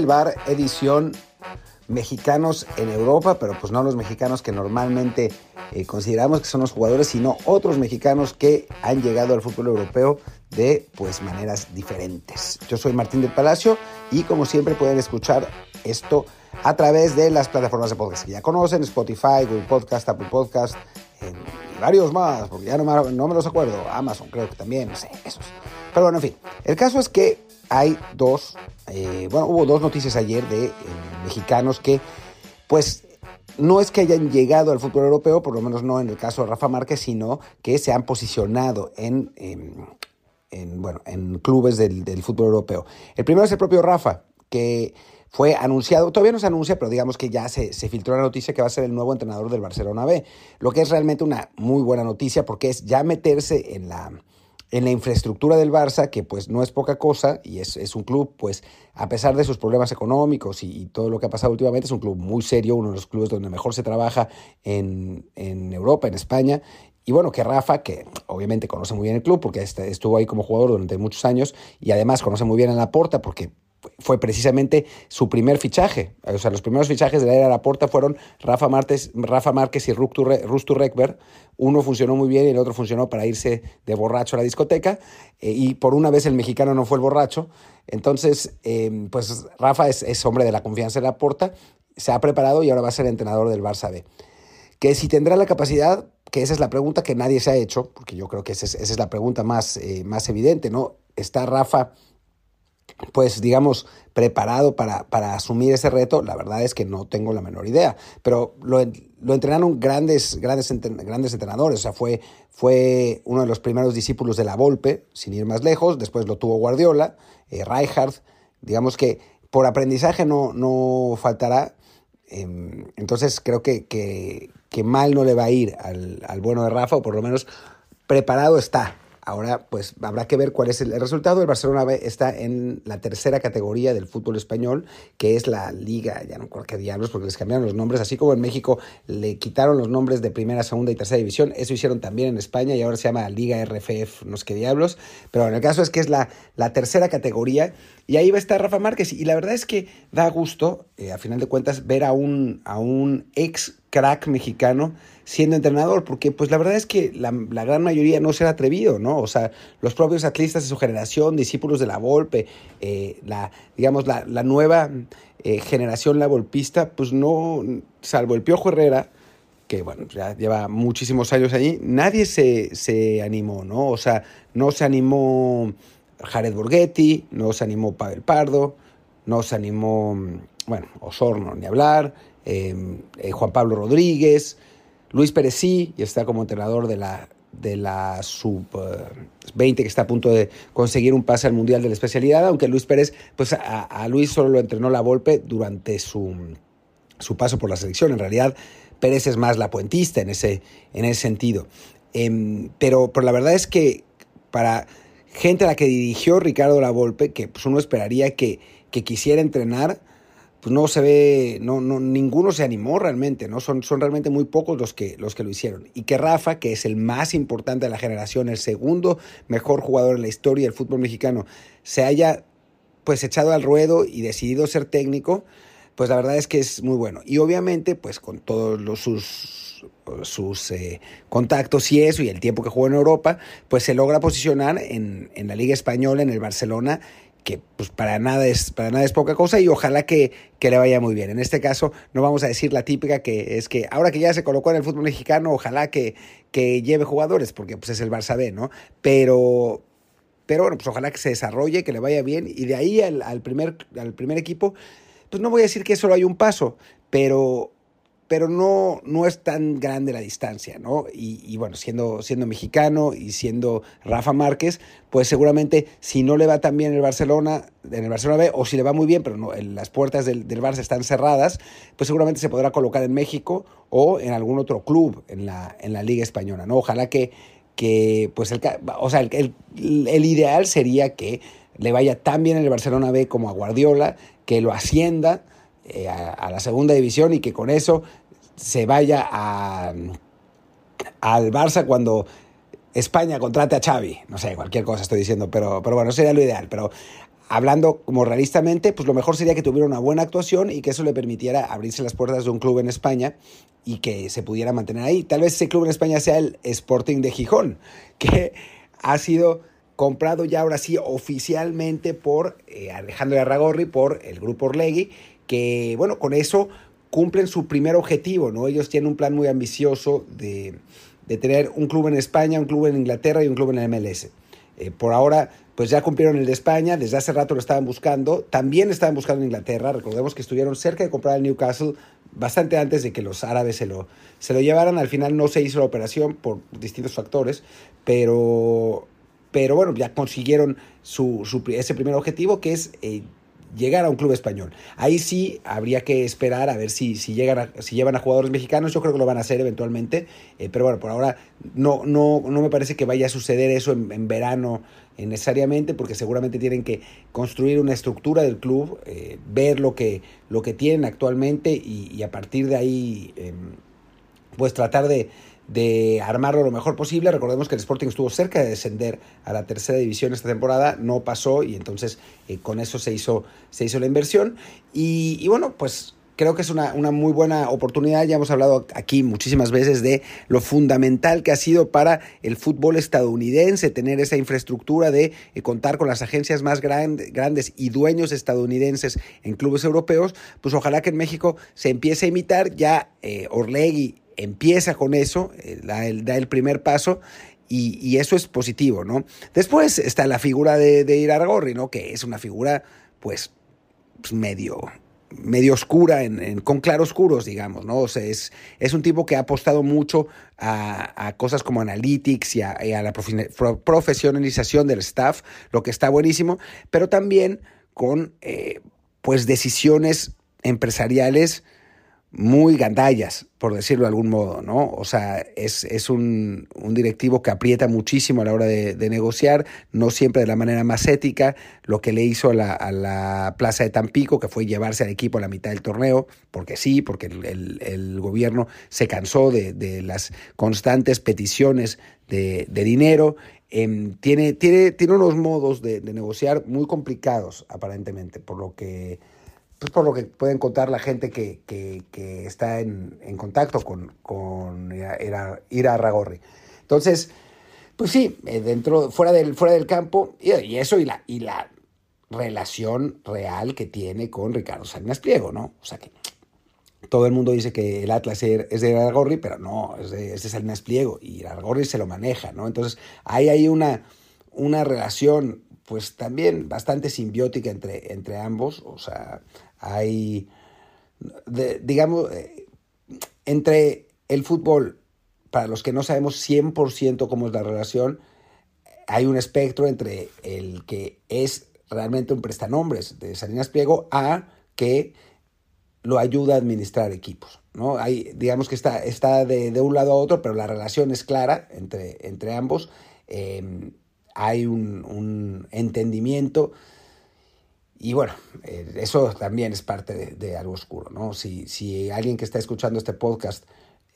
El bar, edición mexicanos en Europa, pero pues no los mexicanos que normalmente eh, consideramos que son los jugadores, sino otros mexicanos que han llegado al fútbol europeo de pues maneras diferentes. Yo soy Martín del Palacio y como siempre pueden escuchar esto a través de las plataformas de podcast que ya conocen, Spotify, Google Podcast, Apple Podcast y varios más, porque ya no no me los acuerdo, Amazon creo que también, no sé, esos. Pero bueno, en fin, el caso es que hay dos, eh, bueno, hubo dos noticias ayer de eh, mexicanos que, pues, no es que hayan llegado al fútbol europeo, por lo menos no en el caso de Rafa Márquez, sino que se han posicionado en, en, bueno, en clubes del, fútbol europeo. El primero es el propio Rafa, que fue anunciado, todavía no se anuncia, pero digamos que ya se, filtró la noticia que va a ser el nuevo entrenador del Barcelona B, lo que es realmente una muy buena noticia porque es ya meterse en la en la infraestructura del Barça, que pues no es poca cosa, y es, es un club, pues a pesar de sus problemas económicos y, todo lo que ha pasado últimamente, es un club muy serio, uno de los clubes donde mejor se trabaja en, en Europa, en España. Y bueno, que Rafa, que obviamente conoce muy bien el club, porque estuvo ahí como jugador durante muchos años, y además conoce muy bien a la porta, porque fue precisamente su primer fichaje. O sea, los primeros fichajes de la era de la Porta fueron Rafa, Martes, Rafa Márquez y Rustu Rekber. Uno funcionó muy bien y el otro funcionó para irse de borracho a la discoteca. Eh, y por una vez el mexicano no fue el borracho. Entonces, eh, pues Rafa es, es, hombre de la confianza de la Porta, se ha preparado y ahora va a ser entrenador del Barça B. Que si tendrá la capacidad, que esa es la pregunta que nadie se ha hecho, porque yo creo que esa es, esa es la pregunta más, eh, más evidente, ¿no? ¿Está Rafa pues digamos, preparado para, para, asumir ese reto, la verdad es que no tengo la menor idea. Pero lo, lo entrenaron grandes, grandes, grandes entrenadores. O sea, fue, fue uno de los primeros discípulos de la Volpe, sin ir más lejos. Después lo tuvo Guardiola, eh. Digamos que por aprendizaje no, no faltará. Eh, entonces creo que, que, que, mal no le va a ir al, al bueno de Rafa, o por lo menos preparado está. Ahora, pues habrá que ver cuál es el resultado. El Barcelona está en la tercera categoría del fútbol español, que es la Liga, ya no qué diablos, porque les cambiaron los nombres, así como en México le quitaron los nombres de primera, segunda y tercera división. Eso hicieron también en España y ahora se llama Liga RFF, no sé qué diablos. Pero en el caso es que es la tercera categoría y ahí va a estar Rafa Márquez. Y la verdad es que da gusto, eh, a final de cuentas, ver a un, a un ex crack mexicano siendo entrenador, porque pues la verdad es que la, gran mayoría no se ha atrevido, ¿no? O sea, los propios atletas de su generación, discípulos de la Volpe, eh, la, digamos, la, la nueva eh, generación la volpista, pues no, salvo el Piojo Herrera, que bueno, ya lleva muchísimos años allí, nadie se, se animó, ¿no? O sea, no se animó Jared Borghetti, no se animó Pavel Pardo, no se animó, bueno, Osorno, ni hablar, eh, eh, Juan Pablo Rodríguez, Luis Pérez sí, y está como entrenador de la, de la sub-20 que está a punto de conseguir un pase al Mundial de la especialidad, aunque Luis Pérez, pues a, Luis solo lo entrenó la Volpe durante su, su, paso por la selección. En realidad, Pérez es más la puentista en ese, en ese sentido. Eh, pero, pero la verdad es que para gente a la que dirigió Ricardo La Volpe, que pues uno esperaría que, que quisiera entrenar, pues no se ve, no, no, ninguno se animó realmente, ¿no? Son, son realmente muy pocos los que, los que lo hicieron. Y que Rafa, que es el más importante de la generación, el segundo mejor jugador en la historia del fútbol mexicano, se haya pues echado al ruedo y decidido ser técnico, pues la verdad es que es muy bueno. Y obviamente, pues con todos los, sus, sus eh, contactos y eso, y el tiempo que jugó en Europa, pues se logra posicionar en, en la Liga Española, en el Barcelona, que pues para nada es, para nada es poca cosa y ojalá que, que, le vaya muy bien. En este caso no vamos a decir la típica que es que ahora que ya se colocó en el fútbol mexicano, ojalá que, que lleve jugadores, porque pues es el Barça B, ¿no? Pero, pero bueno, pues ojalá que se desarrolle, que le vaya bien y de ahí al, primer, al primer equipo, pues no voy a decir que solo hay un paso, pero pero no, no es tan grande la distancia, ¿no? Y, bueno, siendo, siendo mexicano y siendo Rafa Márquez, pues seguramente si no le va tan bien en el Barcelona, en el Barcelona B, o si le va muy bien, pero no, las puertas del, del Barça están cerradas, pues seguramente se podrá colocar en México o en algún otro club en la, en la Liga Española, ¿no? Ojalá que, que pues el, o sea, el, el, el ideal sería que le vaya tan bien en el Barcelona B como a Guardiola, que lo ascienda, eh, a, la segunda división y que con eso se vaya a, al Barça cuando España contrate a Xavi. No sé, cualquier cosa estoy diciendo, pero, pero bueno, sería lo ideal. Pero hablando como realistamente, pues lo mejor sería que tuviera una buena actuación y que eso le permitiera abrirse las puertas de un club en España y que se pudiera mantener ahí. Tal vez ese club en España sea el Sporting de Gijón, que ha sido comprado ya ahora sí oficialmente por eh, Alejandro Arragorri, por el grupo Orlegui, que bueno, con eso cumplen su primer objetivo, ¿no? Ellos tienen un plan muy ambicioso de, de tener un club en España, un club en Inglaterra y un club en el MLS. Eh, por ahora, pues ya cumplieron el de España, desde hace rato lo estaban buscando, también estaban buscando en Inglaterra, recordemos que estuvieron cerca de comprar el Newcastle bastante antes de que los árabes se lo, se lo llevaran, al final no se hizo la operación por distintos factores, pero, pero bueno, ya consiguieron su, su ese primer objetivo que es... Eh, llegar a un club español. Ahí sí habría que esperar a ver si, si, llegan si llevan a jugadores mexicanos. Yo creo que lo van a hacer eventualmente. Eh, pero bueno, por ahora no, no, no me parece que vaya a suceder eso en, verano necesariamente, porque seguramente tienen que construir una estructura del club, eh, ver lo que, lo que tienen actualmente y, a partir de ahí, em, pues tratar de, de armarlo lo mejor posible. Recordemos que el Sporting estuvo cerca de descender a la tercera división esta temporada, no pasó y entonces eh, con eso se hizo, se hizo la inversión. Y, bueno, pues creo que es una, una, muy buena oportunidad. Ya hemos hablado aquí muchísimas veces de lo fundamental que ha sido para el fútbol estadounidense tener esa infraestructura de eh, contar con las agencias más grandes y dueños estadounidenses en clubes europeos. Pues ojalá que en México se empiece a imitar. Ya eh, Orlegui empieza con eso, eh, da el, primer paso y, eso es positivo, ¿no? Después está la figura de, de Irargorri, ¿no? Que es una figura, pues, pues medio, medio oscura, en, con claroscuros, digamos, ¿no? O sea, es, es un tipo que ha apostado mucho a, cosas como analytics y a, la profesionalización del staff, lo que está buenísimo, pero también con, eh, pues, decisiones empresariales muy gandallas, por decirlo de algún modo, ¿no? O sea, es, es un, un, directivo que aprieta muchísimo a la hora de, negociar, no siempre de la manera más ética, lo que le hizo a la, a la, Plaza de Tampico, que fue llevarse al equipo a la mitad del torneo, porque sí, porque el, el, gobierno se cansó de, de, las constantes peticiones de, de dinero, em, tiene, tiene, tiene unos modos de, de negociar muy complicados, aparentemente, por lo que pues por lo que pueden contar la gente que, que, está en, en, contacto con, con Ira, Ragorri. Entonces, pues sí, eh, dentro, fuera del, fuera del campo, y, eso y la, y la relación real que tiene con Ricardo Salinas Pliego, ¿no? O sea que todo el mundo dice que el Atlas es de Iraragorri, pero no, es de, es de Salinas Pliego, y Iraragorri se lo maneja, ¿no? Entonces, hay ahí una, una relación pues también bastante simbiótica entre, entre ambos, o sea, hay, digamos, eh, entre el fútbol, para los que no sabemos 100% cómo es la relación, hay un espectro entre el que es realmente un prestanombres de Salinas Pliego a que lo ayuda a administrar equipos. ¿no? Hay, digamos que está, está de, un lado a otro, pero la relación es clara entre, entre ambos. Em, hay un, entendimiento. Y bueno, eh, eso también es parte de, algo oscuro, ¿no? Si, si, alguien que está escuchando este podcast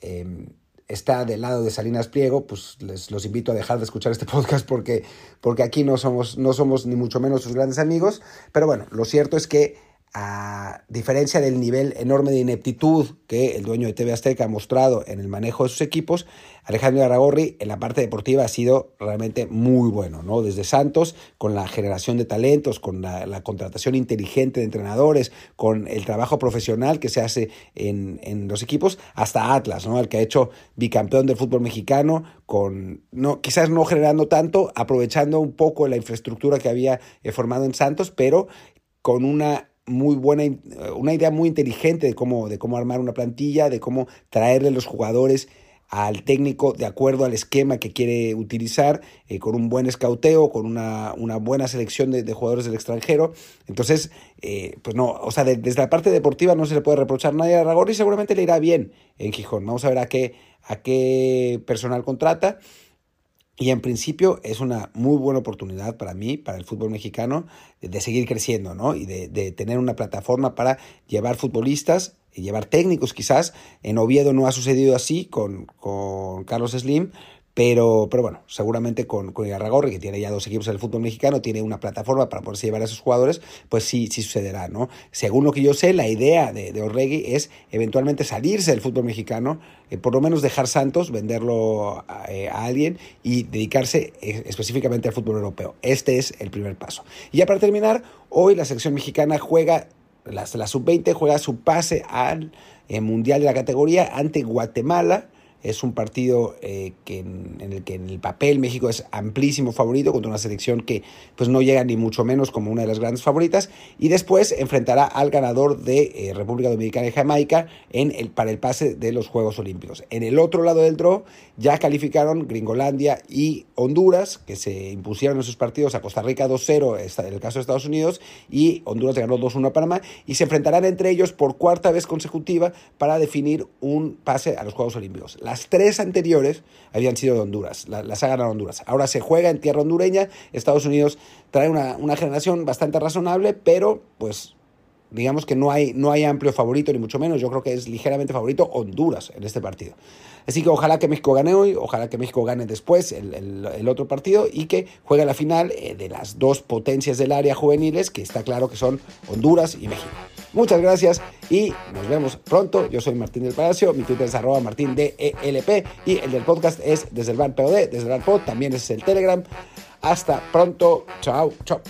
em, está del lado de Salinas Pliego, pues les los invito a dejar de escuchar este podcast porque, porque aquí no somos, no somos ni mucho menos sus grandes amigos. Pero bueno, lo cierto es que a diferencia del nivel enorme de ineptitud que el dueño de TV Azteca ha mostrado en el manejo de sus equipos, Alejandro Aragorri en la parte deportiva ha sido realmente muy bueno, ¿no? Desde Santos, con la generación de talentos, con la, contratación inteligente de entrenadores, con el trabajo profesional que se hace en, en, los equipos, hasta Atlas, ¿no? El que ha hecho bicampeón del fútbol mexicano, con no, quizás no generando tanto, aprovechando un poco la infraestructura que había eh, formado en Santos, pero con una muy buena, una idea muy inteligente de cómo, de cómo armar una plantilla, de cómo traerle los jugadores al técnico de acuerdo al esquema que quiere utilizar, eh, con un buen escauteo, con una, una buena selección de, jugadores del extranjero. Entonces, eh, pues no, o sea, desde la parte deportiva no se le puede reprochar nadie a Ragor y seguramente le irá bien en Gijón. Vamos a ver a qué, a qué personal contrata. Y en principio es una muy buena oportunidad para mí, para el fútbol mexicano, de, seguir creciendo, ¿no? Y de, tener una plataforma para llevar futbolistas y llevar técnicos quizás. En Oviedo no ha sucedido así con, con Carlos Slim, Pero, pero bueno, seguramente con, con que tiene ya dos equipos en el fútbol mexicano, tiene una plataforma para poderse llevar a esos jugadores, pues sí, sí sucederá, ¿no? Según lo que yo sé, la idea de, de Orregui es eventualmente salirse del fútbol mexicano, eh, por lo menos dejar Santos, venderlo a, eh, a alguien y dedicarse eh, específicamente al fútbol europeo. Este es el primer paso. Y ya para terminar, hoy la selección mexicana juega, la, la sub-20 juega su pase al eh, Mundial de la categoría ante Guatemala es un partido eh, en, el que en el papel México es amplísimo favorito contra una selección que pues no llega ni mucho menos como una de las grandes favoritas y después enfrentará al ganador de eh, República Dominicana y Jamaica en el, para el pase de los Juegos Olímpicos. En el otro lado del draw ya calificaron Gringolandia y Honduras que se impusieron en sus partidos a Costa Rica 2-0 en el caso de Estados Unidos y Honduras ganó 2-1 a Panamá y se enfrentarán entre ellos por cuarta vez consecutiva para definir un pase a los Juegos Olímpicos. Las tres anteriores habían sido de Honduras, la, las ha Honduras. Ahora se juega en tierra hondureña, Estados Unidos trae una, una generación bastante razonable, pero pues digamos que no hay, no hay amplio favorito, ni mucho menos. Yo creo que es ligeramente favorito Honduras en este partido. Así que ojalá que México gane hoy, ojalá que México gane después el, el, otro partido y que juegue la final eh, de las dos potencias del área juveniles, que está claro que son Honduras y México. Muchas gracias y nos vemos pronto. Yo soy Martín del Palacio, mi Twitter es arroba martín DELP y el del podcast es desde el bar POD, desde el bar también es el Telegram. Hasta pronto. Chao, chao.